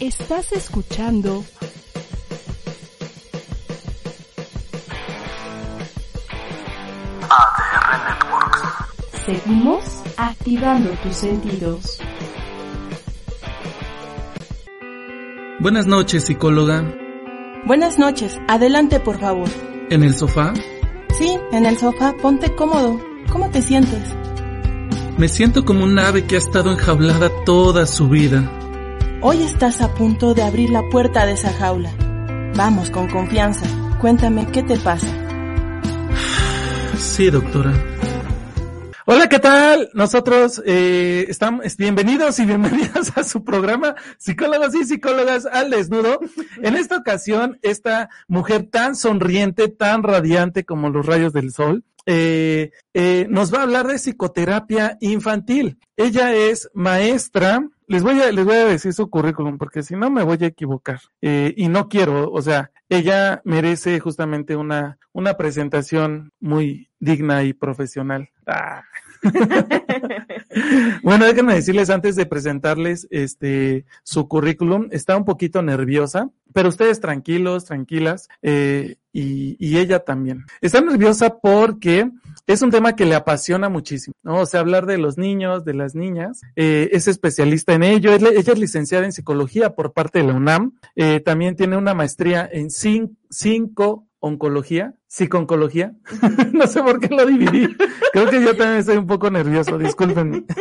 Estás escuchando ADR Networks. Seguimos activando tus sentidos. Buenas noches, psicóloga. Buenas noches. Adelante, por favor. ¿En el sofá? Sí, en el sofá. Ponte cómodo. ¿Cómo te sientes? Me siento como un ave que ha estado enjaulada toda su vida. Hoy estás a punto de abrir la puerta de esa jaula. Vamos, con confianza. Cuéntame qué te pasa. Sí, doctora. Hola, ¿qué tal? Nosotros eh, estamos bienvenidos y bienvenidas a su programa Psicólogos y Psicólogas al Desnudo. En esta ocasión, esta mujer tan sonriente, tan radiante como los rayos del sol, eh, eh, nos va a hablar de psicoterapia infantil. Ella es maestra. Les voy a, les voy a decir su currículum porque si no me voy a equivocar. Eh, y no quiero, o sea, ella merece justamente una, una presentación muy digna y profesional. Ah. bueno, déjenme decirles antes de presentarles este su currículum, está un poquito nerviosa, pero ustedes tranquilos, tranquilas, eh, y, y, ella también. Está nerviosa porque es un tema que le apasiona muchísimo, ¿no? O sea, hablar de los niños, de las niñas, eh, es especialista en ello, ella es licenciada en psicología por parte de la UNAM, eh, también tiene una maestría en cinco, cinco oncología, psiconcología. no sé por qué lo dividí. Creo que yo también estoy un poco nervioso, discúlpenme.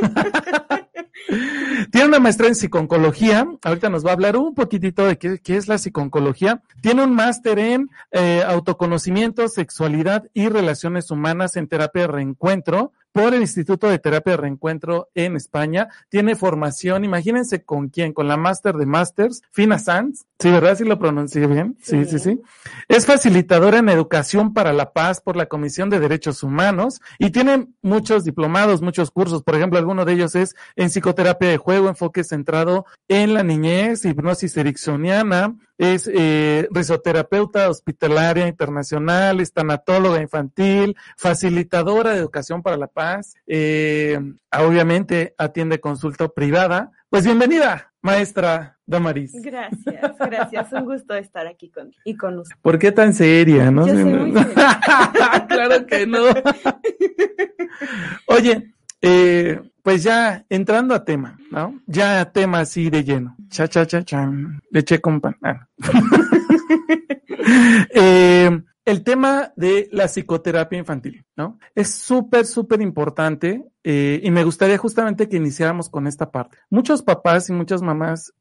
Tiene una maestría en psiconcología. Ahorita nos va a hablar un poquitito de qué, qué es la psiconcología. Tiene un máster en eh, autoconocimiento, sexualidad y relaciones humanas en terapia de reencuentro por el Instituto de Terapia de Reencuentro en España. Tiene formación, imagínense con quién, con la máster de Masters, Fina Sanz. Sí, ¿verdad? Sí lo pronuncié bien. Sí, sí, sí, sí. Es facilitadora en educación para la paz por la Comisión de Derechos Humanos y tiene muchos diplomados, muchos cursos. Por ejemplo, alguno de ellos es en psicoterapia de juego, enfoque centrado en la niñez, hipnosis ericksoniana, es eh, risoterapeuta hospitalaria internacional, es tanatóloga infantil, facilitadora de educación para la paz, eh, obviamente atiende consulta privada. Pues bienvenida, maestra Damaris. Gracias, gracias. Un gusto estar aquí con, y con usted. ¿Por qué tan seria? No Yo soy muy seria. claro que no. Oye, eh, pues ya entrando a tema, ¿no? Ya a tema así de lleno. Cha, cha, cha, cha. Leche con pan. Ah. eh, el tema de la psicoterapia infantil, ¿no? Es súper, súper importante eh, y me gustaría justamente que iniciáramos con esta parte. Muchos papás y muchas mamás,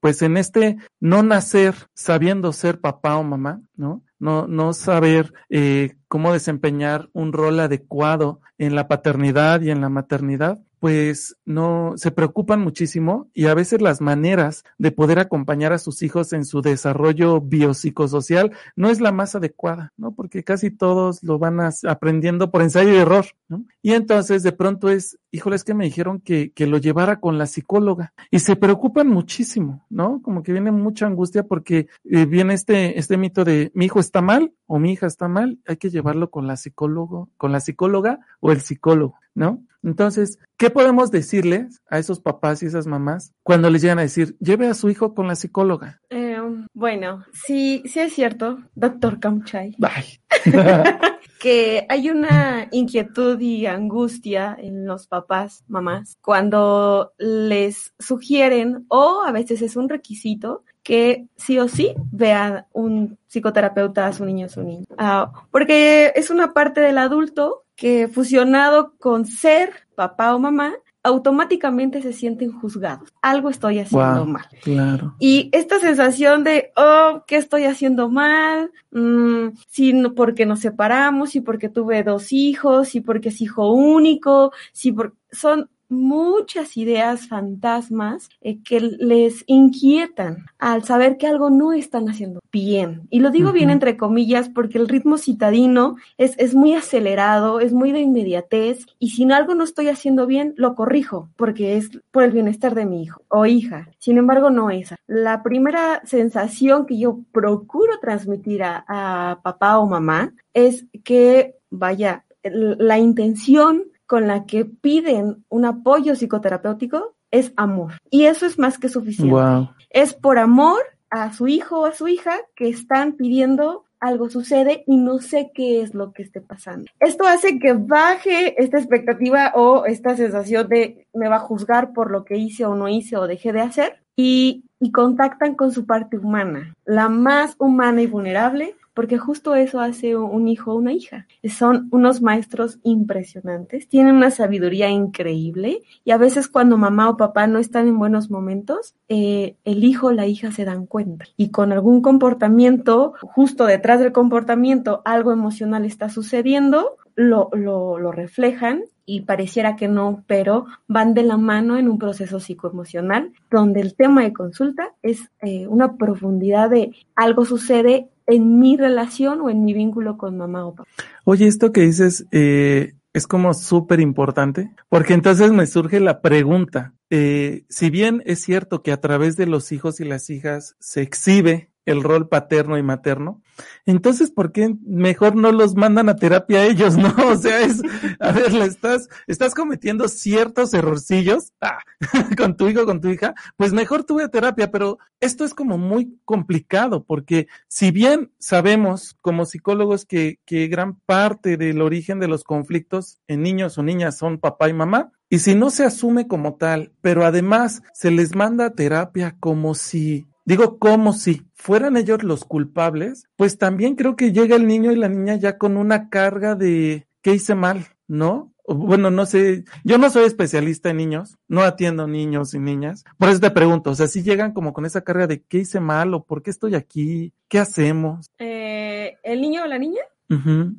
pues en este no nacer sabiendo ser papá o mamá, ¿no? No, no saber eh, cómo desempeñar un rol adecuado en la paternidad y en la maternidad, pues no se preocupan muchísimo y a veces las maneras de poder acompañar a sus hijos en su desarrollo biopsicosocial no es la más adecuada, ¿no? Porque casi todos lo van aprendiendo por ensayo y error, ¿no? Y entonces de pronto es, híjole, es que me dijeron que, que lo llevara con la psicóloga y se preocupan muchísimo, ¿no? Como que viene mucha angustia porque eh, viene este, este mito de mi hijo está mal o mi hija está mal, hay que llevarlo con la psicólogo, con la psicóloga o el psicólogo, ¿no? Entonces, ¿qué podemos decirles a esos papás y esas mamás cuando les llegan a decir, lleve a su hijo con la psicóloga? Eh, bueno, sí, sí es cierto, doctor Kamchay, Ay. que hay una inquietud y angustia en los papás, mamás, cuando les sugieren, o a veces es un requisito, que sí o sí vea un psicoterapeuta a su niño o su niña. Ah, porque es una parte del adulto que fusionado con ser papá o mamá, automáticamente se sienten juzgados. Algo estoy haciendo Wow, mal. claro. Y esta sensación de, oh, ¿qué estoy haciendo mal? Mm, sí, no, porque nos separamos, y porque tuve dos hijos, y porque es hijo único, sí, por... son muchas ideas fantasmas eh, que les inquietan al saber que algo no están haciendo bien. Y lo digo bien entre comillas porque el ritmo citadino es, es muy acelerado, es muy de inmediatez y si no algo no estoy haciendo bien, lo corrijo porque es por el bienestar de mi hijo o hija. Sin embargo, no esa. La primera sensación que yo procuro transmitir a, a papá o mamá es que, vaya, la intención con la que piden un apoyo psicoterapéutico es amor. Y eso es más que suficiente. Wow. Es por amor a su hijo o a su hija que están pidiendo algo sucede y no sé qué es lo que esté pasando. Esto hace que baje esta expectativa o esta sensación de me va a juzgar por lo que hice o no hice o dejé de hacer y, y contactan con su parte humana, la más humana y vulnerable, porque justo eso hace un hijo o una hija. Son unos maestros impresionantes, tienen una sabiduría increíble y a veces cuando mamá o papá no están en buenos momentos, eh, el hijo o la hija se dan cuenta y con algún comportamiento, justo detrás del comportamiento, algo emocional está sucediendo, lo, lo, lo reflejan y pareciera que no, pero van de la mano en un proceso psicoemocional donde el tema de consulta es eh, una profundidad de algo sucede en mi relación o en mi vínculo con mamá o papá. Oye, esto que dices eh, es como súper importante, porque entonces me surge la pregunta, eh, si bien es cierto que a través de los hijos y las hijas se exhibe el rol paterno y materno, entonces, ¿por qué mejor no los mandan a terapia a ellos, no? O sea, es, a ver, le estás, estás cometiendo ciertos errorcillos ah, con tu hijo, con tu hija, pues mejor tuve terapia, pero esto es como muy complicado, porque si bien sabemos como psicólogos que, que gran parte del origen de los conflictos en niños o niñas son papá y mamá, y si no se asume como tal, pero además se les manda terapia como si Digo, como si fueran ellos los culpables, pues también creo que llega el niño y la niña ya con una carga de ¿qué hice mal? ¿No? Bueno, no sé, yo no soy especialista en niños, no atiendo niños y niñas, por eso te pregunto, o sea, si llegan como con esa carga de ¿qué hice mal o por qué estoy aquí? ¿Qué hacemos? Eh, ¿El niño o la niña?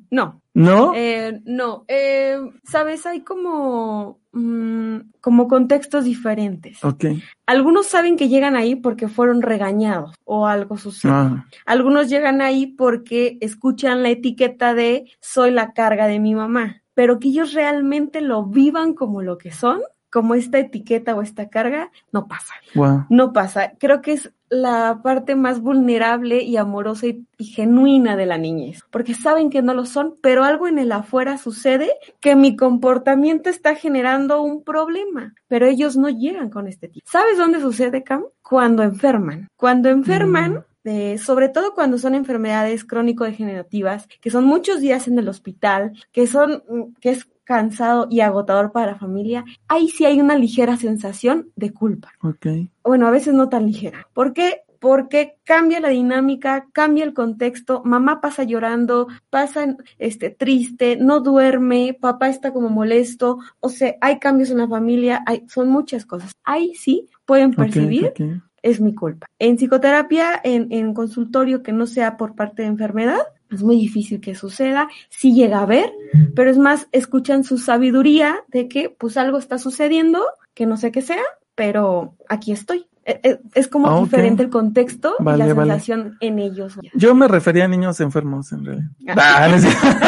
No. ¿No? Eh, no. Eh, Sabes, hay como, mm, como contextos diferentes. ok. Algunos saben que llegan ahí porque fueron regañados o algo sucedió. Ah, Algunos llegan ahí porque escuchan la etiqueta de soy la carga de mi mamá, pero que ellos realmente lo vivan como lo que son, como esta etiqueta o esta carga, no pasa. wow. No pasa. Creo que es la parte más vulnerable y amorosa y, y genuina de la niñez, porque saben que no lo son, pero algo en el afuera sucede que mi comportamiento está generando un problema, pero ellos no llegan con este tipo. ¿Sabes dónde sucede, Cam? Cuando enferman. Cuando enferman, eh, sobre todo cuando son enfermedades crónico-degenerativas, que son muchos días en el hospital, que son, mm, que es cansado y agotador para la familia, ahí sí hay una ligera sensación de culpa. Ok. Bueno, a veces no tan ligera. ¿Por qué? Porque cambia la dinámica, cambia el contexto, mamá pasa llorando, pasa este triste, no duerme, papá está como molesto, o sea, hay cambios en la familia, hay, son muchas cosas. Ahí sí pueden percibir es mi culpa. En psicoterapia, en, en consultorio que no sea por parte de enfermedad, es muy difícil que suceda, sí llega a ver, pero es más, escuchan su sabiduría de que pues algo está sucediendo, que no sé qué sea, pero aquí estoy. E- e- Es como Ah, diferente el contexto y la vale. sensación en ellos. Yo me refería a niños enfermos, en realidad. Ah.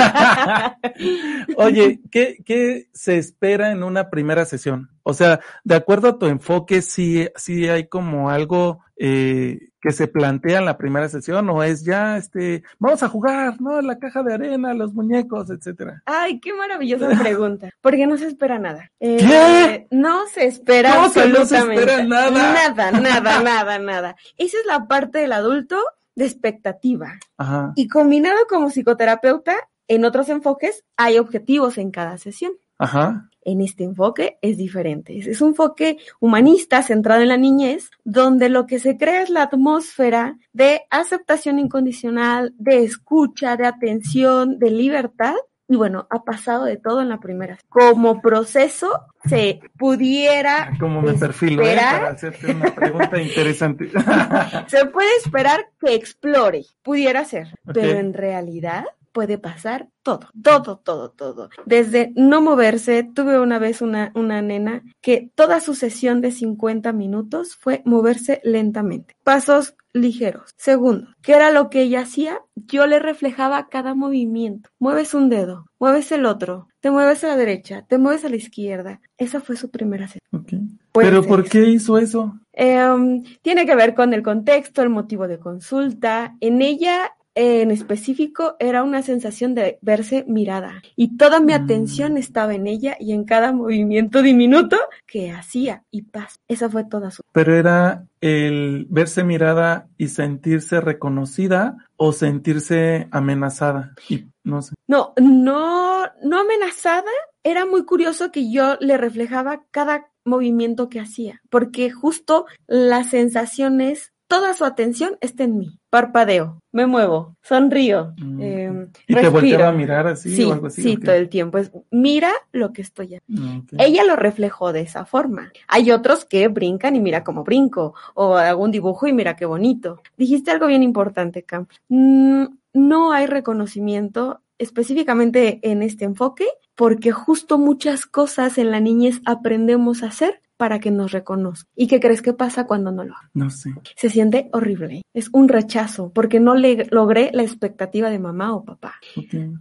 Ah. Oye, ¿qué, ¿qué se espera en una primera sesión? O sea, de acuerdo a tu enfoque, sí, sí hay como algo eh, que se plantea en la primera sesión o es ya, este, vamos a jugar, ¿no? La caja de arena, los muñecos, etcétera. Ay, qué maravillosa pregunta. Porque no se espera nada. Eh, ¿Qué? No se espera ¿Cómo que no se absolutamente espera nada? Nada, nada, nada, nada. Esa es la parte del adulto de expectativa. Ajá, Y combinado como psicoterapeuta, en otros enfoques hay objetivos en cada sesión. ajá, En este enfoque es diferente. Es- un enfoque humanista centrado en la niñez, donde lo que se crea es la atmósfera de aceptación incondicional, de escucha, de atención, de libertad. Y bueno, ha pasado de todo en la primera. Como proceso, se pudiera, como me perfilo, ¿eh? Para hacerte una pregunta interesante. se puede esperar que explore, pudiera ser, pero en realidad puede pasar todo, todo, todo, todo. Desde no moverse, tuve una vez una, una nena que toda su sesión de 50 minutos fue moverse lentamente, pasos ligeros. Segundo, ¿qué era lo que ella hacía? Yo le reflejaba cada movimiento. Mueves un dedo, mueves el otro, te mueves a la derecha, te mueves a la izquierda. Esa fue su primera sesión. Pero ¿por eso. qué hizo eso? Em, tiene que ver con el contexto, el motivo de consulta. En ella en específico era una sensación de verse mirada y toda mi Mm. atención estaba en ella y en cada movimiento diminuto que hacía y paz. Esa fue toda su. Pero era el verse mirada y sentirse reconocida o sentirse amenazada. Y no sé. No, no, no amenazada. Era muy curioso que yo le reflejaba cada movimiento que hacía, porque justo las sensaciones, toda su atención está en mí. Parpadeo, me muevo, sonrío, Mm. eh, ¿Y te volteaba a mirar así Sí, o algo así? sí, todo el tiempo. Es, mira lo que estoy haciendo. Ok. Ella lo reflejó de esa forma. Hay otros que brincan y mira cómo brinco, o hago un dibujo y mira qué bonito. Dijiste algo bien importante, Cam. Mm, no hay reconocimiento específicamente en este enfoque, porque justo muchas cosas en la niñez aprendemos a hacer para que nos reconozca. ¿Y qué crees que pasa cuando no lo hago? No sé. Se siente horrible. Es un rechazo, porque no le logré la expectativa de mamá o papá.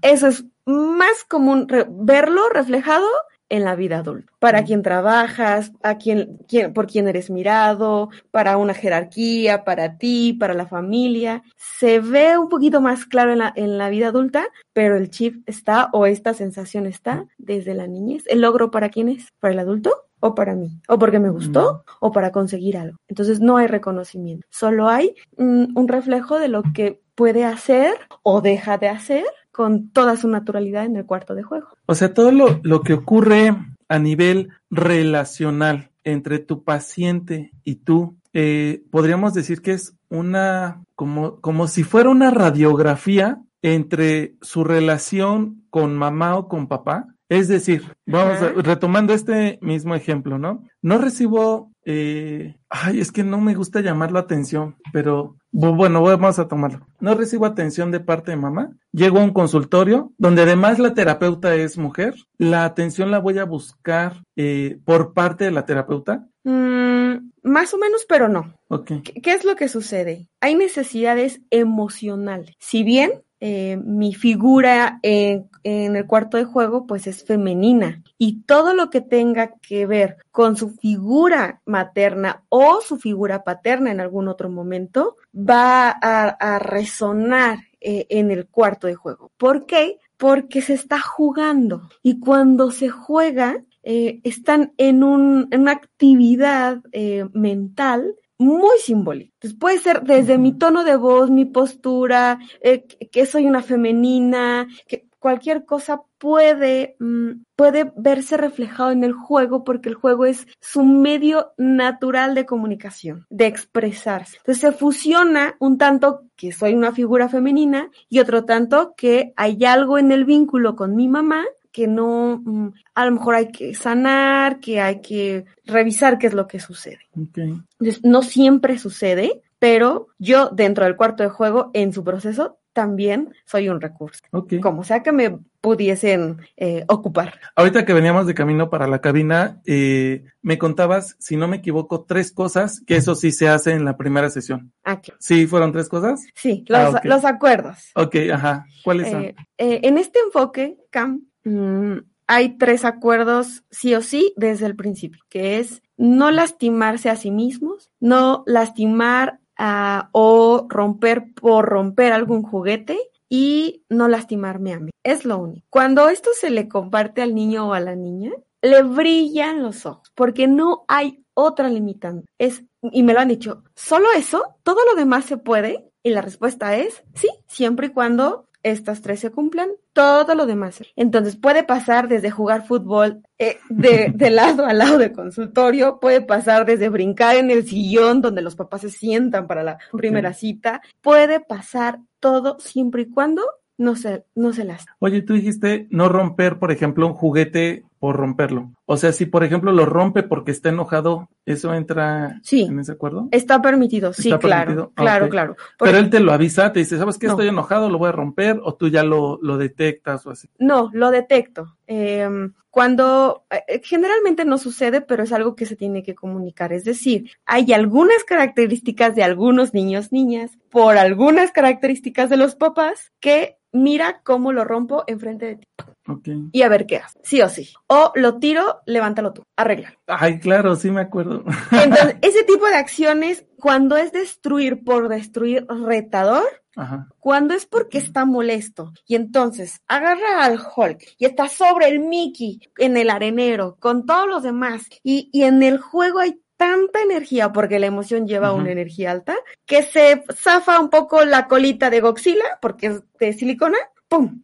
Eso es más común re- verlo reflejado en la vida adulta. Para quien trabajas, a quien, quien- por quien eres mirado, para una jerarquía, para ti, para la familia. Se ve un poquito más claro en la, en la vida adulta, pero el chip está o esta sensación está desde la niñez. ¿El logro para quién es? ¿Para el adulto? ¿O para mí? ¿O porque me gustó? ¿O para conseguir algo? Entonces no hay reconocimiento. Solo hay mm, un reflejo de lo que puede hacer o deja de hacer con toda su naturalidad en el cuarto de juego. O sea, todo lo, lo que ocurre a nivel relacional entre tu paciente y tú, eh, podríamos decir que es una, como, como si fuera una radiografía entre su relación con mamá o con papá. Es decir, vamos a- retomando este mismo ejemplo, ¿no? No recibo, eh, ay, es que no me gusta llamarlo atención, pero bu- bueno, vamos a tomarlo. No recibo atención de parte de mamá. Llego a un consultorio donde además la terapeuta es mujer. La atención la voy a buscar eh, por parte de la terapeuta. Mm, más o menos, pero no. Ok. ¿Qué, qué es lo que sucede? Hay necesidades emocionales. Si bien eh, mi figura en, en el cuarto de juego pues es femenina y todo lo que tenga que ver con su figura materna o su figura paterna en algún otro momento va a, resonar eh, en el cuarto de juego. ¿Por qué? Porque se está jugando y cuando se juega eh, están en, en una actividad eh, mental muy simbólica. Entonces puede ser desde mi tono de voz, mi postura, eh, que, que soy una femenina, que cualquier cosa puede, mm, puede verse reflejado en el juego porque el juego es su medio natural de comunicación, de expresarse. Entonces se fusiona un tanto que soy una figura femenina y otro tanto que hay algo en el vínculo con mi mamá que no, mm, a lo mejor hay que sanar, que hay que revisar qué es lo que sucede. Entonces, no siempre sucede, pero yo dentro del cuarto de juego, en su proceso, también soy un recurso. Como sea que me pudiesen eh, ocupar. Ahorita que veníamos de camino para la cabina, eh, me contabas, si no me equivoco, tres cosas que eso sí se hace en la primera sesión. Aquí. ¿Sí fueron tres cosas? Sí, los, Ah, los acuerdos. Ok, ajá. ¿Cuáles son? Eh, eh, en este enfoque, Cam, mm, hay tres acuerdos sí o sí desde el principio, que es no lastimarse a sí mismos, no lastimar a- o romper por romper algún juguete y no lastimarme a mí. Es lo único. Cuando esto se le comparte al niño o a la niña, le brillan los ojos, porque no hay otra limitante. Es, y me lo han dicho, solo eso, todo lo demás se puede. Y la respuesta es sí, siempre y cuando estas tres se cumplan, todo lo demás. Entonces puede pasar desde jugar fútbol eh, de, de lado a lado de consultorio, puede pasar desde brincar en el sillón donde los papás se sientan para la primera cita, puede pasar todo siempre y cuando no se, no se las. Oye, tú dijiste no romper, por ejemplo, un juguete por romperlo. O sea, si por ejemplo lo rompe porque está enojado, ¿eso entra Sí. en ese acuerdo? Está permitido, sí, Está claro, permitido, ah, claro, claro. Pero él te lo avisa, te dice, ¿sabes qué? No. Estoy enojado, lo voy a romper, o tú ya lo, lo detectas o así. No, lo detecto. Eh, cuando eh, generalmente no sucede, pero es algo que se tiene que comunicar. Es decir, hay algunas características de algunos niños, niñas, por algunas características de los papás, que mira cómo lo rompo enfrente de ti. Ok. y a ver qué hace, sí o sí. O lo tiro, levántalo tú, arregla. Ay, claro, sí me acuerdo. Entonces, ese tipo de acciones, cuando es destruir por destruir retador, Ajá. cuando es porque está molesto y entonces agarra al Hulk y está sobre el Mickey en el arenero con todos los demás y, y en el juego hay tanta energía porque la emoción lleva Ujú. una energía alta que se zafa un poco la colita de Godzilla porque es de silicona, ¡pum!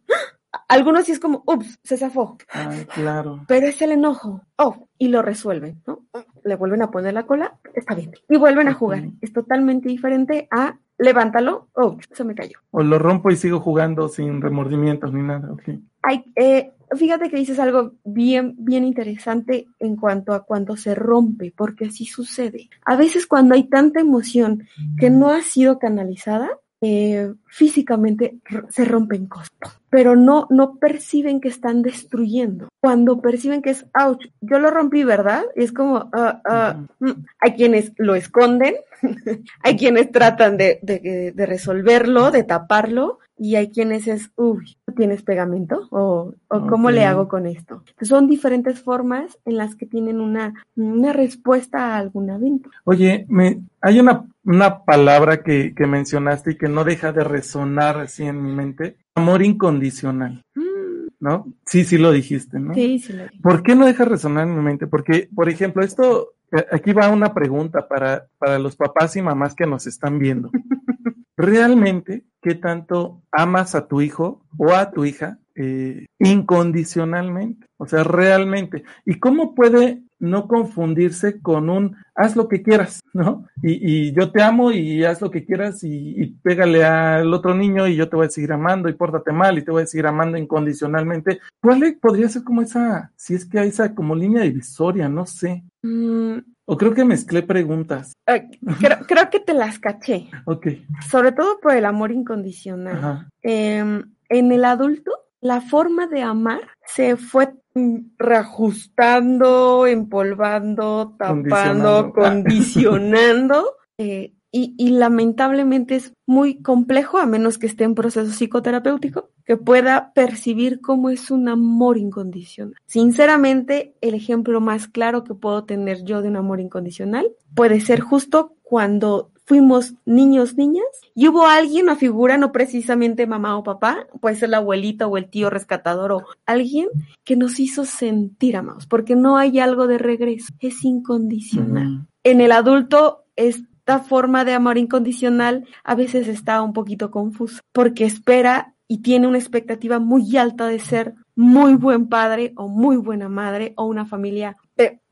Algunos sí es como, ups, se zafó, Ay, claro. pero es el enojo. Oh, y lo resuelven, ¿no? Le vuelven a poner la cola, está bien. Y vuelven a jugar. Es totalmente diferente a levántalo, oh, se me cayó. O lo rompo y sigo jugando sin remordimientos ni nada. Ok. Eh, fíjate que dices algo bien, bien interesante en cuanto a cuando se rompe, porque así sucede. A veces cuando hay tanta emoción que no ha sido canalizada, eh, físicamente se rompen cosas, pero no, no perciben que están destruyendo. Cuando perciben que es, ouch, yo lo rompí, ¿verdad? Y es como, ah, ah, mm. hay quienes lo esconden, hay quienes tratan de, de, de resolverlo, de taparlo, y hay quienes es, uy, ¿tú ¿tienes pegamento? ¿O, o cómo le hago con esto? Son diferentes formas en las que tienen una, una respuesta a algún evento. Oye, me, hay una, una palabra que, que mencionaste y que no deja de resonar así en mi mente. Amor incondicional, Mm, ¿no? Sí, sí lo dijiste, ¿no? Sí, sí, lo. ¿Por qué no deja resonar en mi mente? Porque, por ejemplo, esto, eh, aquí va una pregunta para, para los papás y mamás que nos están viendo. ¿Realmente qué tanto amas a tu hijo o a tu hija eh, incondicionalmente? O sea, realmente. ¿Y cómo puede no confundirse con un haz lo que quieras, ¿no? Y, y yo te amo y haz lo que quieras y, pégale al otro niño y yo te voy a seguir amando y pórtate mal y te voy a seguir amando incondicionalmente. ¿Cuál podría ser como esa, si es que hay esa como línea divisoria, no sé? Mm, O creo que mezclé preguntas. eh, creo, creo que te las caché, Ok. sobre todo por el amor incondicional. Ajá. Eh, en el adulto, la forma de amar se fue reajustando, empolvando, tapando, Condicionando. condicionando. eh, y, y lamentablemente es muy complejo, a menos que esté en proceso psicoterapéutico, que pueda percibir cómo es un amor incondicional. Sinceramente, el ejemplo más claro que puedo tener yo de un amor incondicional puede ser justo cuando fuimos niños, niñas, y hubo alguien, una figura, no precisamente mamá o papá, puede ser la abuelita o el tío rescatador o alguien que nos hizo sentir amados, porque no hay algo de regreso, es incondicional. En el adulto, esta forma de amor incondicional a veces está un poquito confusa, porque espera y tiene una expectativa muy alta de ser muy buen padre o muy buena madre o una familia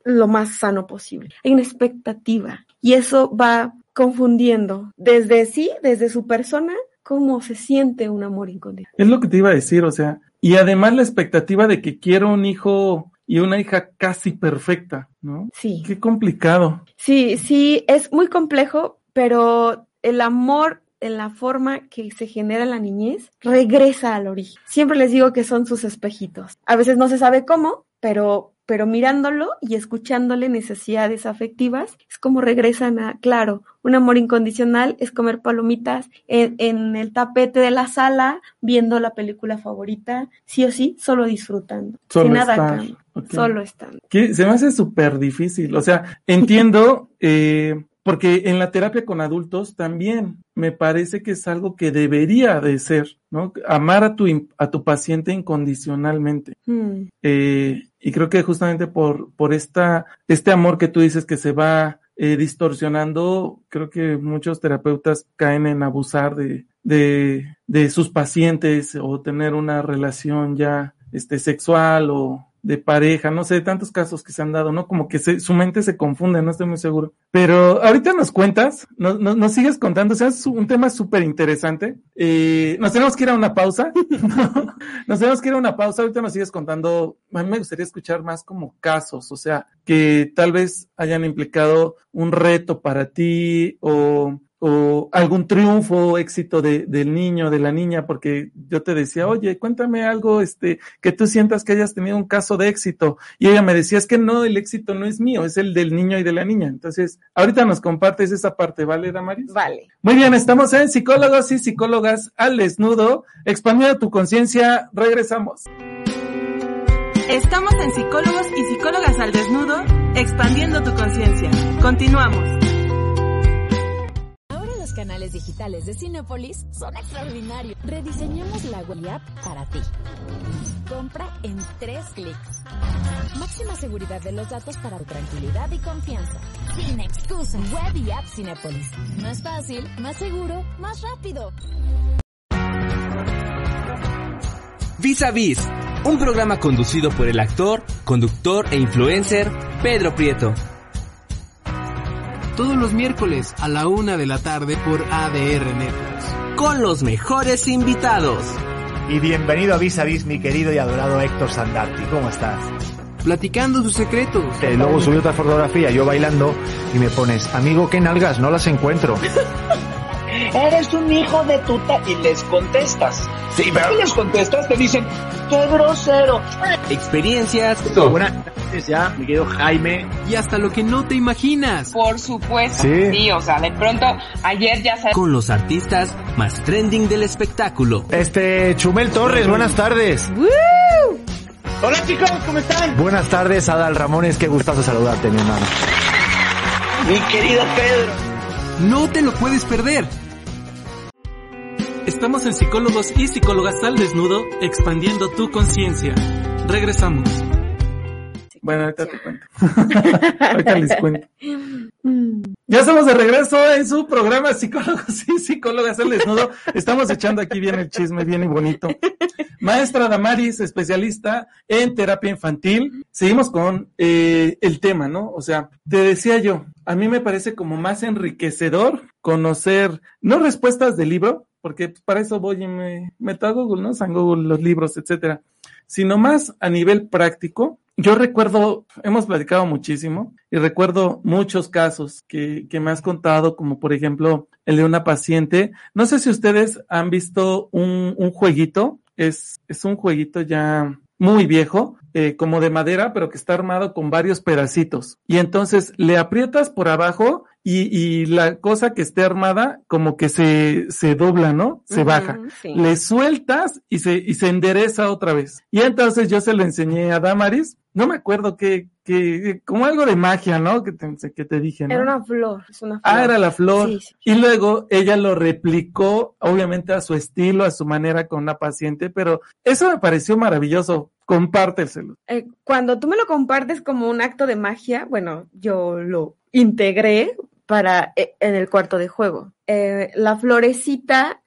lo más sano posible. Hay una expectativa y eso va confundiendo desde sí, desde su persona, cómo se siente un amor incondicional. Es lo que te iba a decir, o sea, y además la expectativa de que quiero un hijo y una hija casi perfecta, ¿no? Sí. Qué complicado. Sí, sí, es muy complejo, pero el amor en la forma que se genera en la niñez regresa al origen. Siempre les digo que son sus espejitos. A veces no se sabe cómo, pero, pero mirándolo y escuchándole necesidades afectivas, es como regresan a, claro, un amor incondicional es comer palomitas en, en el tapete de la sala, viendo la película favorita, sí o sí, solo disfrutando, Solo sin nada estar, solo estando. Que se me hace súper difícil. O sea, entiendo, eh, porque en la terapia con adultos también me parece que es algo que debería de ser, ¿no? Amar a tu, a tu paciente incondicionalmente. Hmm. Eh, y creo que justamente por, por esta, este amor que tú dices que se va eh, distorsionando, creo que muchos terapeutas caen en abusar de, de, de sus pacientes o tener una relación ya este, sexual o de pareja, no sé, tantos casos que se han dado, ¿no? Como que se- su mente se confunde, no estoy muy seguro. Pero ahorita nos cuentas, nos, nos, sigues contando, o sea, es un tema súper interesante. Eh, nos tenemos que ir a una pausa. nos tenemos que ir a una pausa, ahorita nos sigues contando, a mí me gustaría escuchar más como casos, o sea, que tal vez hayan implicado un reto para ti o, o algún triunfo, éxito de, del niño, de la niña, porque yo te decía, oye, cuéntame algo, este, que tú sientas que hayas tenido un caso de éxito. Y ella me decía, es que no, el éxito no es mío, es el del niño y de la niña. Entonces, ahorita nos compartes esa parte, ¿vale, Damaris? Vale. Muy bien, estamos en Psicólogos y Psicólogas al Desnudo, expandiendo tu conciencia, regresamos. Estamos en Psicólogos y Psicólogas al Desnudo, expandiendo tu conciencia. Continuamos. Canales digitales de Cinepolis son extraordinarios. Rediseñamos la web app para ti. Compra en tres clics. Máxima seguridad de los datos para tu tranquilidad y confianza. Sin excusas. Web y app Cinepolis. Más fácil, más seguro, más rápido. Vis a Vis, un programa conducido por el actor, conductor e influencer Pedro Prieto. Todos los miércoles a la una de la tarde por ADR Networks. Con los mejores invitados. Y bienvenido a Vis a Vis, mi querido y adorado Héctor Sandarti. ¿Cómo estás? Platicando sus secretos. Eh, luego subí otra fotografía, yo bailando, y me pones, amigo, ¿qué nalgas? No las encuentro. Eres un hijo de tuta y les contestas. Sí, pero... Y les contestas, te dicen, qué grosero. Experiencias. Buenas tardes ya, mi querido Jaime. Y hasta lo que no te imaginas. Por supuesto. Sí. Sí, o sea, de pronto, ayer ya sabes. Con los artistas más trending del espectáculo. Este, Chumel Torres, buenas tardes. Hola chicos, ¿cómo están? Buenas tardes, Adal Ramones, qué gustazo saludarte, mi hermano. Mi querido Pedro. No te lo puedes perder. Estamos en Psicólogos y Psicólogas al Desnudo, expandiendo tu conciencia. Regresamos. Bueno, ahorita te cuento. ahorita les cuento. Ya estamos de regreso en su programa Psicólogos y Psicólogas al Desnudo. Estamos echando aquí bien el chisme, bien y bonito. Maestra Damaris, especialista en terapia infantil. Seguimos con eh, el tema, ¿no? O sea, te decía yo, a mí me parece como más enriquecedor conocer, no respuestas del libro, porque para eso voy y me meto a Google, ¿no? San Google, los libros, etcétera, sino más a nivel práctico. Yo recuerdo, hemos platicado muchísimo y recuerdo muchos casos que, que me has contado, como por ejemplo el de una paciente. No sé si ustedes han visto un, un jueguito, es, es un jueguito ya muy viejo, eh, como de madera, pero que está armado con varios pedacitos. Y entonces le aprietas por abajo y, y la cosa que esté armada como que se, se dobla, ¿no? Se baja. sí. Le sueltas y se, y se endereza otra vez. Y entonces yo se lo enseñé a Damaris. No me acuerdo que, que, como algo de magia, ¿no? Que te, que te dije, ¿no? Era una flor, es una flor. Ah, era la flor. Sí, sí. Y luego ella lo replicó, obviamente a su estilo, a su manera con una paciente, pero eso me pareció maravilloso. Compárteselo. Eh, cuando tú me lo compartes como un acto de magia, bueno, yo lo integré para eh, en el cuarto de juego. Eh, la florecita,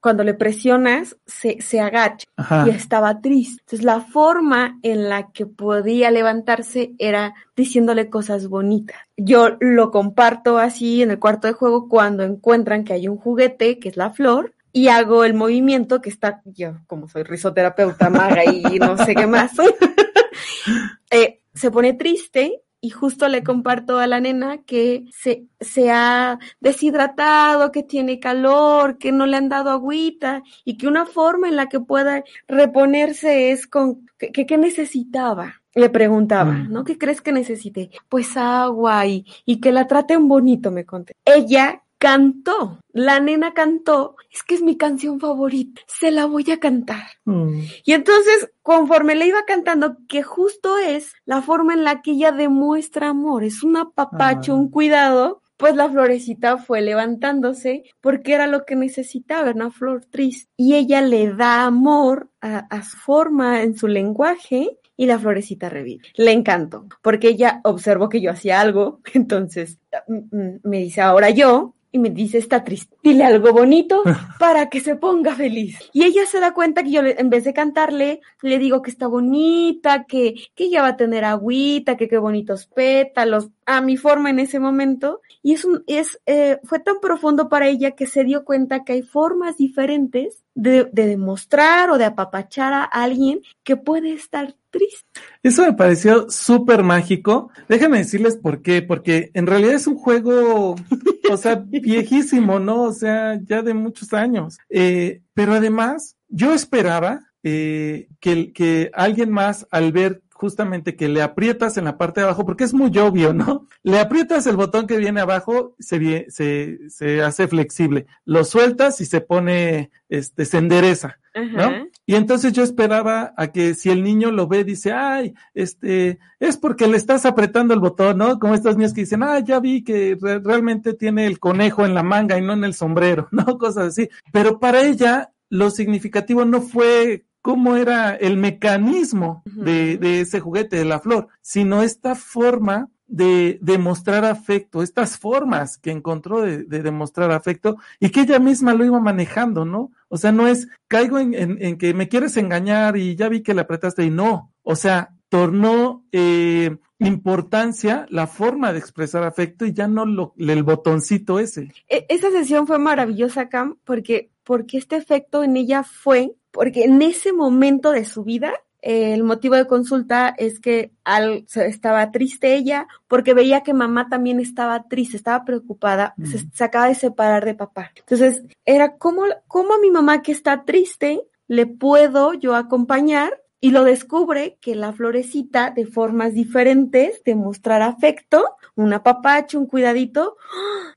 cuando le presionas, se, se agacha Ajá. y estaba triste. Entonces, la forma en la que podía levantarse era diciéndole cosas bonitas. Yo lo comparto así en el cuarto de juego cuando encuentran que hay un juguete, que es la flor, y hago el movimiento que está, yo como soy risoterapeuta, maga y no sé qué más, eh, se pone triste y justo le comparto a la nena que se, se ha deshidratado, que tiene calor, que no le han dado agüita y que una forma en la que pueda reponerse es con, que, que- necesitaba? Le preguntaba, Mm. ¿no? ¿Qué crees que necesite? Pues agua y, y que la traten bonito, me conté. Ella cantó, la nena cantó, es que es mi canción favorita, se la voy a cantar. Mm. Y entonces, conforme le iba cantando, que justo es la forma en la que ella demuestra amor, es un apapacho, Ah. un cuidado, pues la florecita fue levantándose porque era lo que necesitaba, una flor triste. Y ella le da amor a, a su forma, en su lenguaje, y la florecita revive. Le encantó, porque ella observó que yo hacía algo, entonces mm, mm, me dice ahora yo, y me dice, está triste, dile algo bonito para que se ponga feliz. Y ella se da cuenta que yo, en vez de cantarle, le digo que está bonita, que, que ella va a tener agüita, que qué bonitos pétalos, a mi forma en ese momento. Y es un, es, eh, fue tan profundo para ella que se dio cuenta que hay formas diferentes de, de demostrar o de apapachar a alguien que puede estar triste. Eso me pareció súper mágico. Déjenme decirles por qué, porque en realidad es un juego, o sea, viejísimo, ¿no? O sea, ya de muchos años. Eh, pero además, yo esperaba eh, que, que alguien más, al ver justamente que le aprietas en la parte de abajo, porque es muy obvio, ¿no? Le aprietas el botón que viene abajo, se, se, se hace flexible. Lo sueltas y se pone, este, se endereza. ¿no? Y entonces yo esperaba a que si el niño lo ve, dice, ay, este, es porque le estás apretando el botón, ¿no? Como estos niños que dicen, ah, ya vi que re realmente tiene el conejo en la manga y no en el sombrero, ¿no? Cosas así. Pero para ella, lo significativo no fue cómo era el mecanismo de, de, ese juguete, de la flor, sino esta forma de demostrar afecto, estas formas que encontró de, de, demostrar afecto y que ella misma lo iba manejando, ¿no? O sea, no es, caigo en, en, en que me quieres engañar y ya vi que le apretaste y no, o sea, tornó eh, importancia la forma de expresar afecto y ya no lo, el botoncito ese. E, esa sesión fue maravillosa, Cam, porque, porque este efecto en ella fue porque en ese momento de su vida eh, el motivo de consulta es que al, estaba triste ella porque veía que mamá también estaba triste, estaba preocupada, se, se, acaba de separar de papá. Entonces, era como, como a mi mamá que está triste le puedo yo acompañar y lo descubre que la florecita de formas diferentes de mostrar afecto, un apapacho, un cuidadito,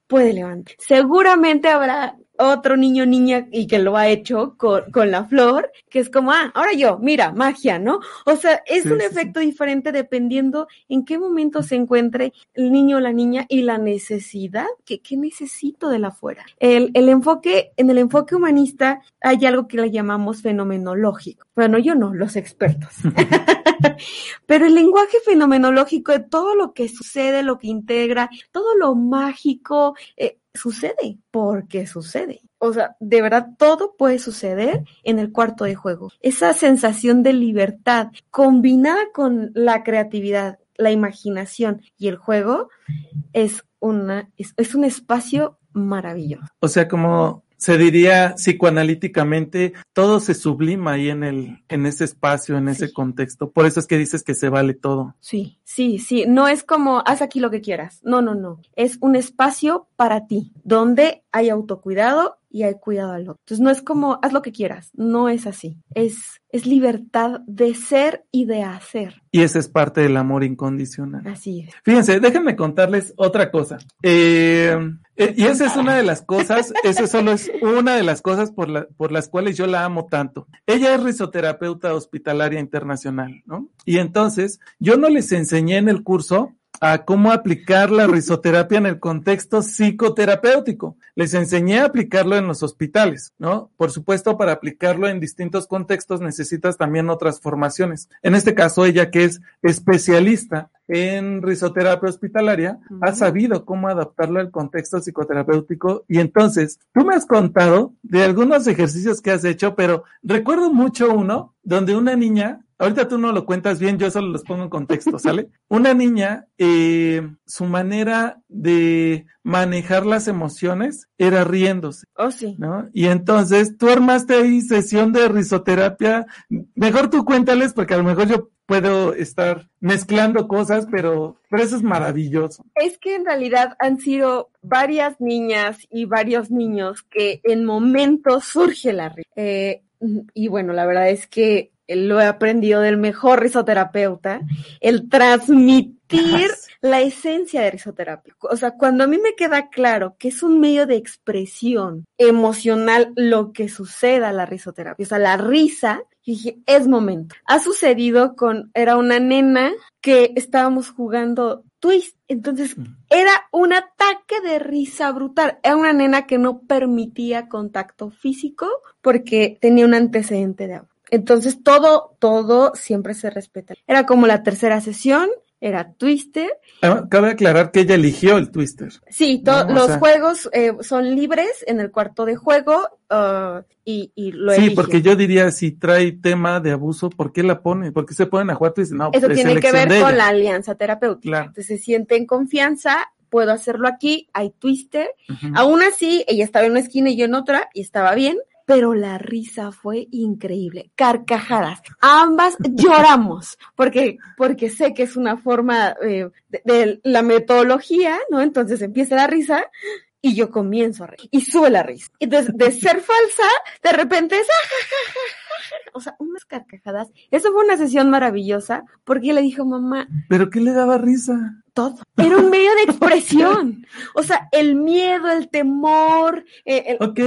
puede levantar. Seguramente habrá otro niño niña y que lo ha hecho con, con, la flor, que es como, ah, ahora yo, mira, magia, ¿no? O sea, es sí, un sí, efecto diferente dependiendo en qué momento se encuentre el niño o la niña y la necesidad, que, qué necesito de la fuera. El, el enfoque, en el enfoque humanista hay algo que le llamamos fenomenológico. Bueno, yo no, los expertos. Pero el lenguaje fenomenológico de todo lo que sucede, lo que integra, todo lo mágico, eh, sucede porque sucede. O sea, de verdad todo puede suceder en el cuarto de juego. Esa sensación de libertad combinada con la creatividad, la imaginación y el juego es una es, es un espacio maravilloso. O sea, como se diría psicoanalíticamente, todo se sublima ahí en el, en ese espacio, en ese sí. contexto. Por eso es que dices que se vale todo. Sí, sí, sí. No es como haz aquí lo que quieras. No, no, no. Es un espacio para ti, donde hay autocuidado y hay cuidado al otro. Entonces no es como haz lo que quieras. No es así. Es, es libertad de ser y de hacer. Y ese es parte del amor incondicional. Así es. Fíjense, déjenme contarles otra cosa. Eh, y esa es una de las cosas, eso solo es una de las cosas por, la, por las cuales yo la amo tanto. Ella es risoterapeuta hospitalaria internacional, ¿no? Y entonces, yo no les enseñé en el curso a cómo aplicar la risoterapia en el contexto psicoterapéutico. Les enseñé a aplicarlo en los hospitales, ¿no? Por supuesto, para aplicarlo en distintos contextos necesitas también otras formaciones. En este caso, ella que es especialista en risoterapia hospitalaria, uh -huh. ha sabido cómo adaptarlo al contexto psicoterapéutico y entonces tú me has contado de algunos ejercicios que has hecho, pero recuerdo mucho uno donde una niña ahorita tú no lo cuentas bien, yo solo los pongo en contexto, ¿sale? Una niña, eh, su manera de manejar las emociones era riéndose. Oh, sí. ¿No? Y entonces tú armaste ahí sesión de risoterapia. Mejor tú cuéntales, porque a lo mejor yo puedo estar mezclando cosas, pero, pero eso es maravilloso. Es que en realidad han sido varias niñas y varios niños que en momentos surge la risa. Eh, y bueno, la verdad es que lo he aprendido del mejor risoterapeuta, el transmitir la esencia de risoterapia. O sea, cuando a mí me queda claro que es un medio de expresión emocional lo que suceda la risoterapia, o sea, la risa, dije, es momento. Ha sucedido con, era una nena que estábamos jugando twist, entonces era un ataque de risa brutal. Era una nena que no permitía contacto físico porque tenía un antecedente de agua. Entonces todo, todo siempre se respeta. Era como la tercera sesión, era Twister. Ah, cabe aclarar que ella eligió el Twister. Sí, no, los sea... juegos eh, son libres en el cuarto de juego uh, y, y, lo Sí, elige. porque yo diría, si trae tema de abuso, ¿por qué la pone? ¿Por qué se ponen a jugar Twister? No, Eso es tiene que ver con la alianza terapéutica. Claro. Entonces se siente en confianza, puedo hacerlo aquí, hay Twister. Ujú. Aún así, ella estaba en una esquina y yo en otra y estaba bien, pero la risa fue increíble, carcajadas. Ambas lloramos, porque, porque sé que es una forma eh, de, de, la metodología, ¿no? Entonces empieza la risa y yo comienzo a reír y sube la risa. Entonces, de ser falsa, de repente es, o sea, unas carcajadas. Eso fue una sesión maravillosa porque le dijo mamá. ¿Pero qué le daba risa? todo. Era un medio de expresión. O sea, el miedo, el temor, eh, el... Ok.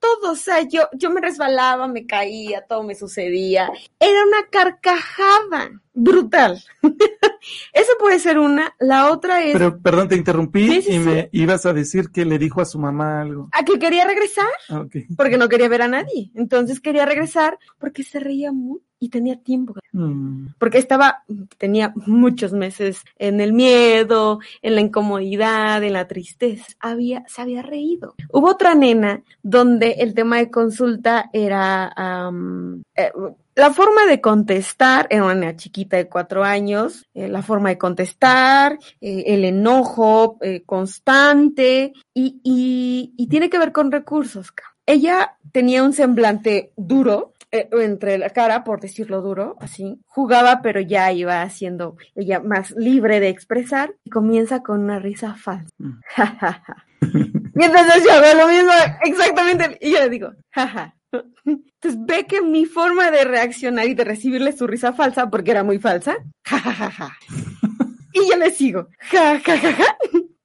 todo. O sea, yo, yo me resbalaba, me caía, todo me sucedía. Era una carcajada brutal. Eso puede ser una. La otra es. Pero, perdón, te interrumpí Sí, sí, y sí. me ibas a decir que le dijo a su mamá algo. A que quería regresar Ah, ok. porque no quería ver a nadie. Entonces quería regresar porque se reía mucho y tenía tiempo. Mm, Porque estaba, tenía muchos meses en el miedo, en la incomodidad, en la tristeza. Había, se había reído. Hubo otra nena donde el tema de consulta era, eh, la forma de contestar, era una nena chiquita de cuatro años, eh, la forma de contestar, eh, el enojo eh, constante y, y, y tiene que ver con recursos. Ella tenía un semblante duro, eh, entre la cara, por decirlo duro, así. Jugaba, pero ya iba siendo ella más libre de expresar y comienza con una risa falsa. Mm. y entonces yo hago lo mismo, exactamente, y yo le digo, jaja. Entonces ve que mi forma de reaccionar y de recibirle su risa falsa, porque era muy falsa, jajajaja. Y yo le sigo, jajajaja.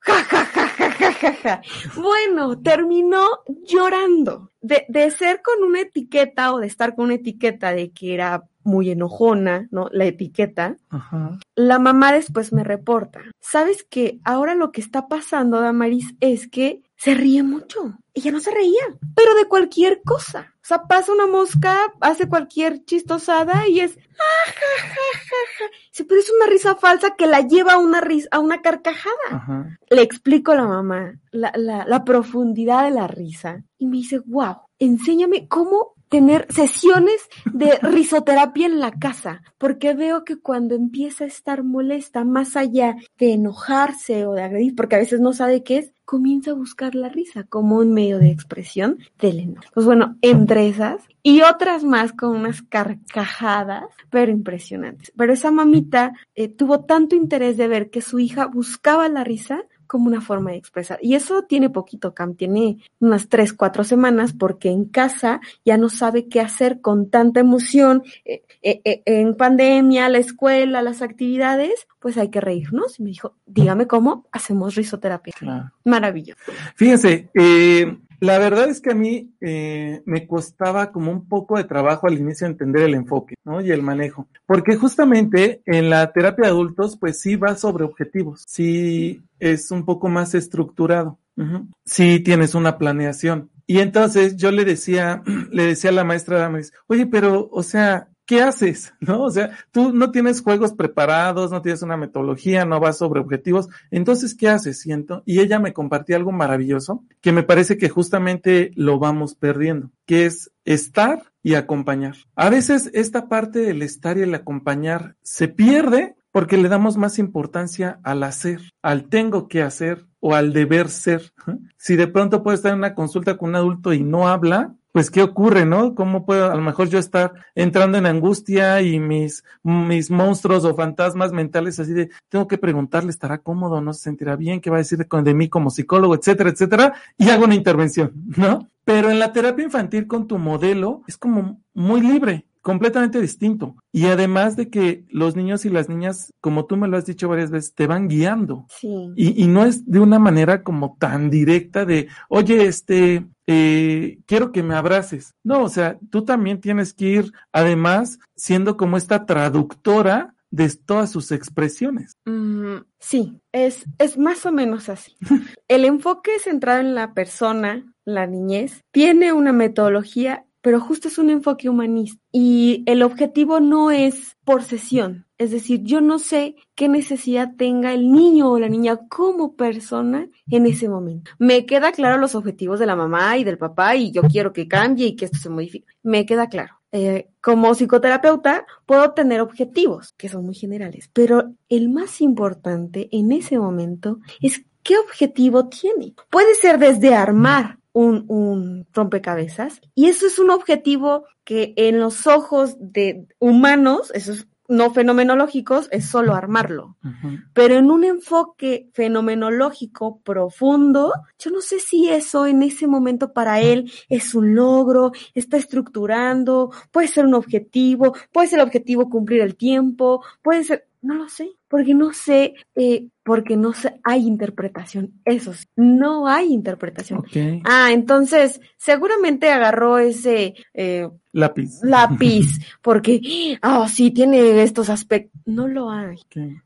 Ja, ja, ja, ja. Bueno, terminó llorando. De, de ser con una etiqueta o de estar con una etiqueta de que era muy enojona, ¿no? La etiqueta. Ajá. La mamá después me reporta. ¿Sabes que ahora lo que está pasando, Damaris, es que se ríe mucho? Ella no se reía, pero de cualquier cosa. O sea, pasa una mosca, hace cualquier chistosada y es "Ah, ja, ja, ja, ja". Sí, pero es una risa falsa que la lleva a una risa, a una carcajada. Ajá. Le explico a la mamá la, la, la profundidad de la risa y me dice, wow, enséñame cómo tener sesiones de risoterapia en la casa, porque veo que cuando empieza a estar molesta, más allá de enojarse o de agredir, porque a veces no sabe qué es, comienza a buscar la risa como un medio de expresión del enojo. Pues bueno, entre esas y otras más con unas carcajadas, pero impresionantes. Pero esa mamita eh, tuvo tanto interés de ver que su hija buscaba la risa como una forma de expresar. Y eso tiene poquito, Cam, tiene unas tres, cuatro semanas, porque en casa ya no sabe qué hacer con tanta emoción. Eh, eh, eh, en pandemia, la escuela, las actividades, pues hay que reírnos. Y me dijo, dígame cómo hacemos risoterapia. Claro. Maravilloso. Fíjense, eh, la verdad es que a mí eh, me costaba como un poco de trabajo al inicio entender el enfoque, ¿no? Y el manejo. Porque justamente en la terapia de adultos, pues sí va sobre objetivos. Sí es un poco más estructurado. Ujú. Sí tienes una planeación. Y entonces yo le decía, le decía a la maestra Damaris, oye, pero, o sea, ¿qué haces? ¿No? O sea, tú no tienes juegos preparados, no tienes una metodología, no vas sobre objetivos. Entonces, ¿qué haces? Siento. Y ella me compartía algo maravilloso que me parece que justamente lo vamos perdiendo, que es estar y acompañar. A veces esta parte del estar y el acompañar se pierde porque le damos más importancia al hacer, al tengo que hacer o al deber ser. Si de pronto puedo estar en una consulta con un adulto y no habla, pues qué ocurre, ¿no? ¿Cómo puedo a lo mejor yo estar entrando en angustia y mis, mis monstruos o fantasmas mentales así de, tengo que preguntarle, ¿estará cómodo? ¿No se sentirá bien? ¿Qué va a decir de, de mí como psicólogo, etcétera, etcétera? Y hago una intervención, ¿no? Pero en la terapia infantil con tu modelo es como muy libre, completamente distinto. Y además de que los niños y las niñas, como tú me lo has dicho varias veces, te van guiando. Sí. Y, y no es de una manera como tan directa de, oye, este, eh, quiero que me abraces. No, o sea, tú también tienes que ir, además, siendo como esta traductora de todas sus expresiones. Mm, sí, es, es más o menos así. El enfoque centrado en la persona, la niñez, tiene una metodología, pero justo es un enfoque humanista. Y el objetivo no es por sesión. Es decir, yo no sé qué necesidad tenga el niño o la niña como persona en ese momento. Me queda claro los objetivos de la mamá y del papá y yo quiero que cambie y que esto se modifique. Me queda claro. Eh, como psicoterapeuta puedo tener objetivos que son muy generales, pero el más importante en ese momento es qué objetivo tiene. Puede ser desde armar un, un, rompecabezas y eso es un objetivo que en los ojos de humanos, esos no fenomenológicos, es solo armarlo. Uh -huh. Pero en un enfoque fenomenológico profundo, yo no sé si eso en ese momento para él es un logro, está estructurando, puede ser un objetivo, puede ser el objetivo cumplir el tiempo, puede ser No lo sé, porque no sé, eh, porque no sé, hay interpretación. Eso sí, no hay interpretación. Ah, entonces seguramente agarró ese eh, Lápiz. lápiz porque, ah, sí, tiene estos aspectos. No lo hay.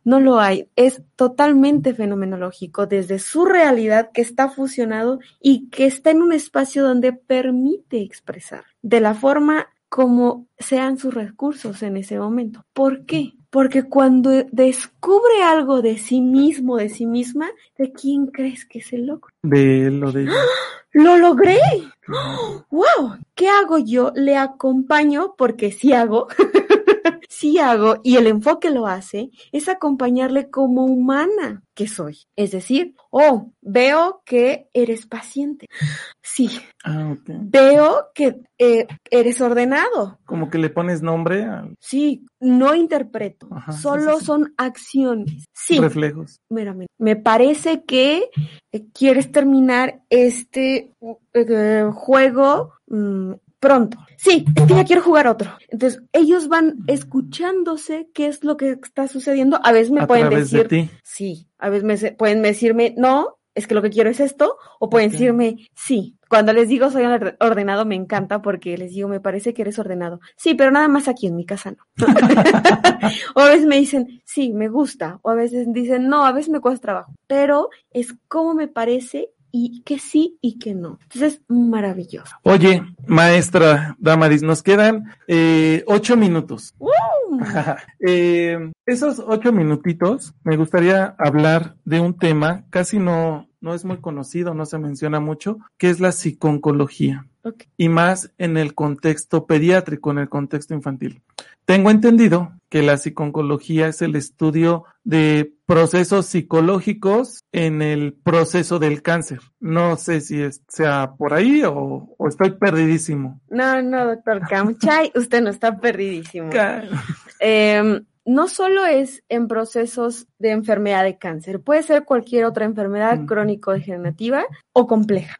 No lo hay. Es totalmente fenomenológico desde su realidad que está fusionado y que está en un espacio donde permite expresar de la forma como sean sus recursos en ese momento. ¿Por qué? Porque cuando descubre algo de sí mismo, de sí misma, ¿de quién crees que es el loco? De lo de ella. ¡Lo logré! ¡Wow! ¿Qué hago yo? Le acompaño porque sí hago. Sí hago y el enfoque lo hace es acompañarle como humana que soy. Es decir, oh, veo que eres paciente. Sí, Ah, veo que eh, eres ordenado. Como que le pones nombre a Sí, no interpreto, Ajá, solo sí, sí. son acciones. Sí, reflejos. meramente. Me parece que eh, quieres terminar este eh, juego mm, pronto. Sí, es que ya quiero jugar otro. Entonces, ellos van escuchándose qué es lo que está sucediendo. A veces me a pueden través decir, de ti. sí, a veces me pueden decirme, no, es que lo que quiero es esto, o pueden decirme, sí. Cuando les digo soy or- ordenado, me encanta porque les digo, me parece que eres ordenado. Sí, pero nada más aquí en mi casa no. o a veces me dicen, sí, me gusta. O a veces dicen, no, a veces me cuesta trabajo. Pero es como me parece y que sí y que no. Entonces, maravilloso. Oye, maestra Damaris, nos quedan eh, ocho minutos. Eh, esos ocho minutitos, me gustaría hablar de un tema, casi no, no es muy conocido, no se menciona mucho, que es la psiconcología. Y más en el contexto pediátrico, en el contexto infantil. Tengo entendido que la psiconcología es el estudio de procesos psicológicos en el proceso del cáncer. No sé si es- sea por ahí o, o estoy perdidísimo. No, no, doctor Camchay, usted no está perdidísimo. Eh, no solo es en procesos de enfermedad de cáncer, puede ser cualquier otra enfermedad Mm. crónico-degenerativa o compleja.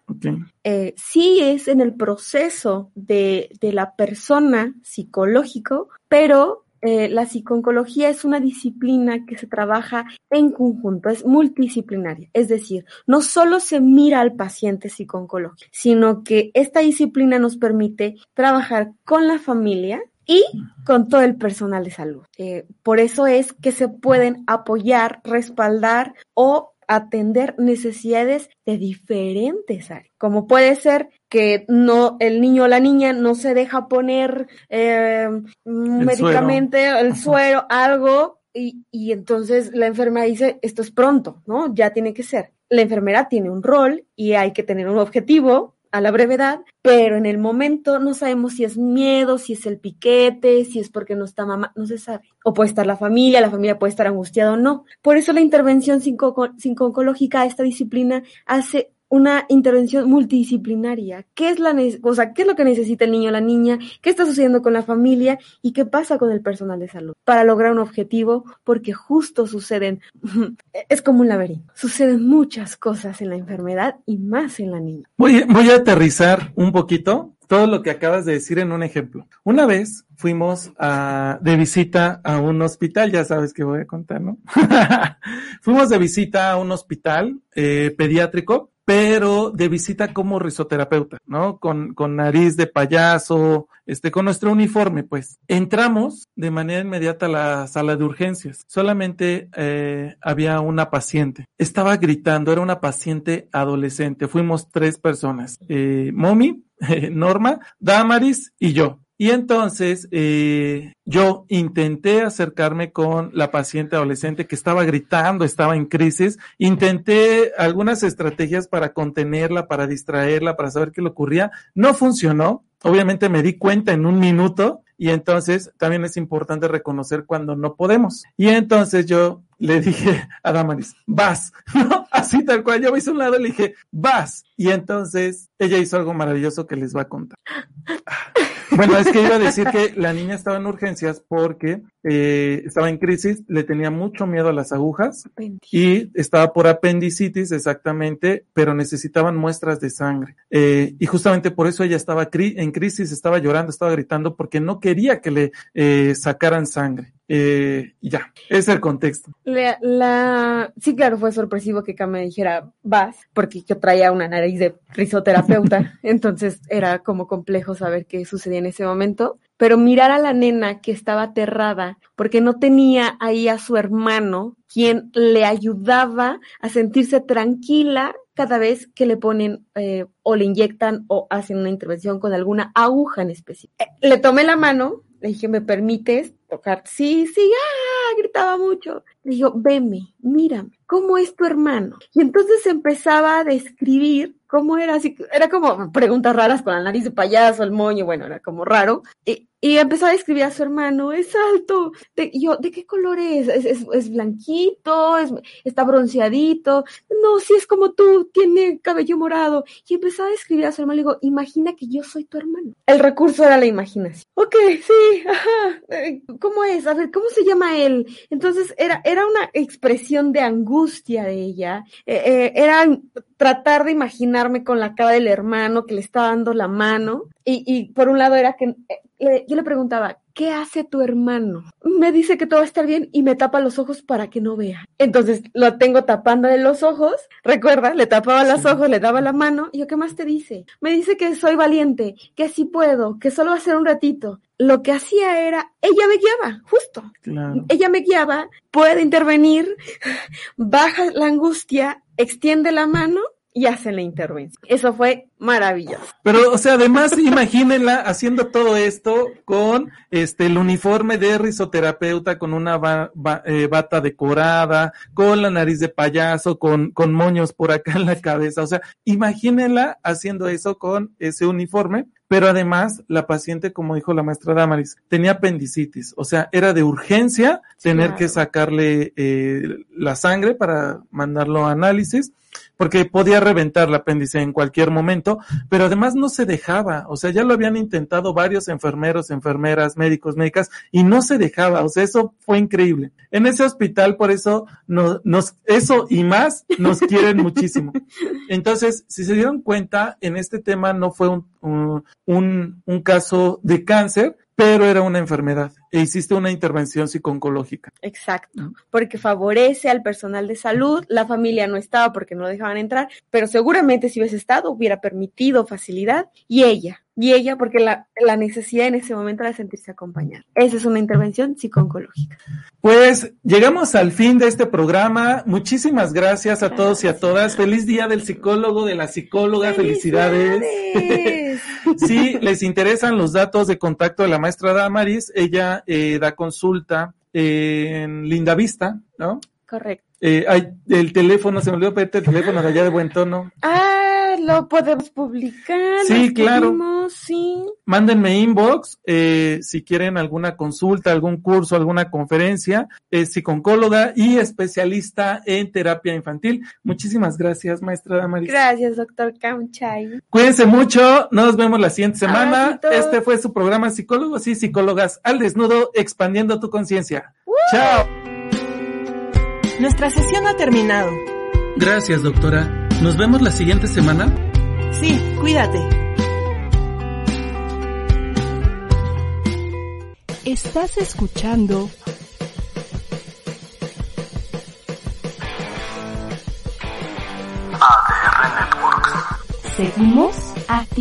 Eh, sí es en el proceso de, de la persona psicológico, pero eh, la psiconcología es una disciplina que se trabaja en conjunto, es multidisciplinaria. Es decir, no solo se mira al paciente psiconcológico, sino que esta disciplina nos permite trabajar con la familia y con todo el personal de salud. Eh, por eso es que se pueden apoyar, respaldar o atender necesidades de diferentes áreas, como puede ser que no el niño o la niña no se deja poner eh, un El medicamento, el suero, algo y, y entonces la enfermera dice esto es pronto, ¿no? Ya tiene que ser. La enfermera tiene un rol y hay que tener un objetivo a la brevedad, pero en el momento no sabemos si es miedo, si es el piquete, si es porque no está mamá, no se sabe. O puede estar la familia, la familia puede estar angustiada o no. Por eso la intervención psico- psico-oncológica, esta disciplina, hace una intervención multidisciplinaria. ¿Qué es la qué es lo que necesita el niño o la niña? ¿Qué está sucediendo con la familia? ¿Y qué pasa con el personal de salud? Para lograr un objetivo, porque justo suceden, es como un laberinto. Suceden muchas cosas en la enfermedad y más en la niña. Voy, voy a aterrizar un poquito todo lo que acabas de decir en un ejemplo. Una vez fuimos de visita a un hospital, ya sabes que voy a contar, ¿no? fuimos de visita a un hospital eh, pediátrico, pero de visita como risoterapeuta, ¿no? Con, con nariz de payaso, este, con nuestro uniforme, pues. Entramos de manera inmediata a la sala de urgencias. Solamente eh, había una paciente. Estaba gritando, era una paciente adolescente. Fuimos tres personas. Eh, Momi, Norma, Damaris y yo. Y entonces eh, yo intenté acercarme con la paciente adolescente que estaba gritando, estaba en crisis. Intenté algunas estrategias para contenerla, para distraerla, para saber qué le ocurría. No funcionó. Obviamente me di cuenta en un minuto y entonces también es importante reconocer cuando no podemos. Y entonces yo le dije a Damaris, vas, ¿no? Así tal cual, yo me hice a un lado y le dije, vas. Y entonces ella hizo algo maravilloso que les va a contar. Bueno, es que iba a decir que la niña estaba en urgencias porque eh, estaba en crisis, le tenía mucho miedo a las agujas y estaba por apendicitis exactamente, pero necesitaban muestras de sangre. Eh, y justamente por eso ella estaba cri en crisis, estaba llorando, estaba gritando porque no quería que le eh, sacaran sangre. Eh, y ya, ese es el contexto. La, la, sí, claro, fue sorpresivo que Cam me dijera, vas, porque yo traía una nariz de risoterapeuta, entonces era como complejo saber qué sucedía en ese momento. Pero mirar a la nena que estaba aterrada porque no tenía ahí a su hermano, quien le ayudaba a sentirse tranquila cada vez que le ponen eh, o le inyectan o hacen una intervención con alguna aguja en específico. Eh, le tomé la mano, le dije, ¿me permites tocar? Sí, sí, ah, gritaba mucho. Le dijo, veme, mírame, ¿cómo es tu hermano? Y entonces empezaba a describir cómo era así, era como preguntas raras con la nariz de payaso, el moño, bueno, era como raro. Y, y a describir a su hermano, es alto. De, yo, ¿de qué color es? ¿Es, es, blanquito? ¿Es, ¿Está bronceadito? No, si es como tú, tiene cabello morado. Y empezó a describir a su hermano, le digo, imagina que yo soy tu hermano. El recurso era la imaginación. Ok, sí, ajá. ¿Cómo es? A ver, ¿cómo se llama él? Entonces era, era una expresión de angustia de ella. Eh, eh, era tratar de imaginarme con la cara del hermano que le estaba dando la mano. Y, y por un lado era que le, yo le preguntaba, ¿qué hace tu hermano? Me dice que todo va a estar bien y me tapa los ojos para que no vea. Entonces lo tengo tapándole los ojos, recuerda, le tapaba los sí. ojos, le daba la mano. Y yo, ¿qué más te dice? Me dice que soy valiente, que sí puedo, que solo va a ser un ratito. Lo que hacía era, ella me guiaba, justo. Claro. Ella me guiaba, puede intervenir, baja la angustia, extiende la mano y hace la intervención. Eso fue maravilloso. Pero, o sea, además, imagínenla haciendo todo esto con este el uniforme de risoterapeuta, con una ba, ba, eh, bata decorada, con la nariz de payaso, con, con moños por acá en la cabeza. O sea, imagínenla haciendo eso con ese uniforme. Pero además, la paciente, como dijo la maestra Damaris, tenía apendicitis. O sea, era de urgencia tener claro. que sacarle eh, la sangre para mandarlo a análisis porque podía reventar el apéndice en cualquier momento, pero además no se dejaba, o sea, ya lo habían intentado varios enfermeros, enfermeras, médicos, médicas, y no se dejaba, o sea, eso fue increíble. En ese hospital, por eso, nos, nos eso y más nos quieren muchísimo. Entonces, si se dieron cuenta, en este tema no fue un, un, un, un caso de cáncer, pero era una enfermedad e hiciste una intervención psicológica. Exacto, porque favorece al personal de salud, la familia no estaba porque no dejaban entrar, pero seguramente si hubiese estado hubiera permitido facilidad y ella, y ella porque la, la necesidad en ese momento era sentirse acompañada. Esa es una intervención psicológica. Pues llegamos al fin de este programa. Muchísimas gracias a todos y a todas. Feliz día del psicólogo, de la psicóloga. Felicidades. Felicidades. si les interesan los datos de contacto de la maestra Damaris, ella eh, da consulta en Linda Vista, ¿no? Correcto. Eh, hay el teléfono, se me olvidó pedirte el teléfono de allá de buen tono. Ah, lo podemos publicar. Sí, claro. Pedimos, sí. Mándenme inbox eh, si quieren alguna consulta, algún curso, alguna conferencia. Es psicóloga y especialista en terapia infantil. Muchísimas gracias, maestra Damaris. Gracias, doctor Camchay. Cuídense mucho. Nos vemos la siguiente semana. Este fue su programa Psicólogos y Psicólogas al Desnudo, expandiendo tu conciencia. Uh. Chao. Nuestra sesión ha terminado. Gracias, doctora. ¿Nos vemos la siguiente semana? Sí, cuídate. Estás escuchando ADR Networks. Seguimos activando.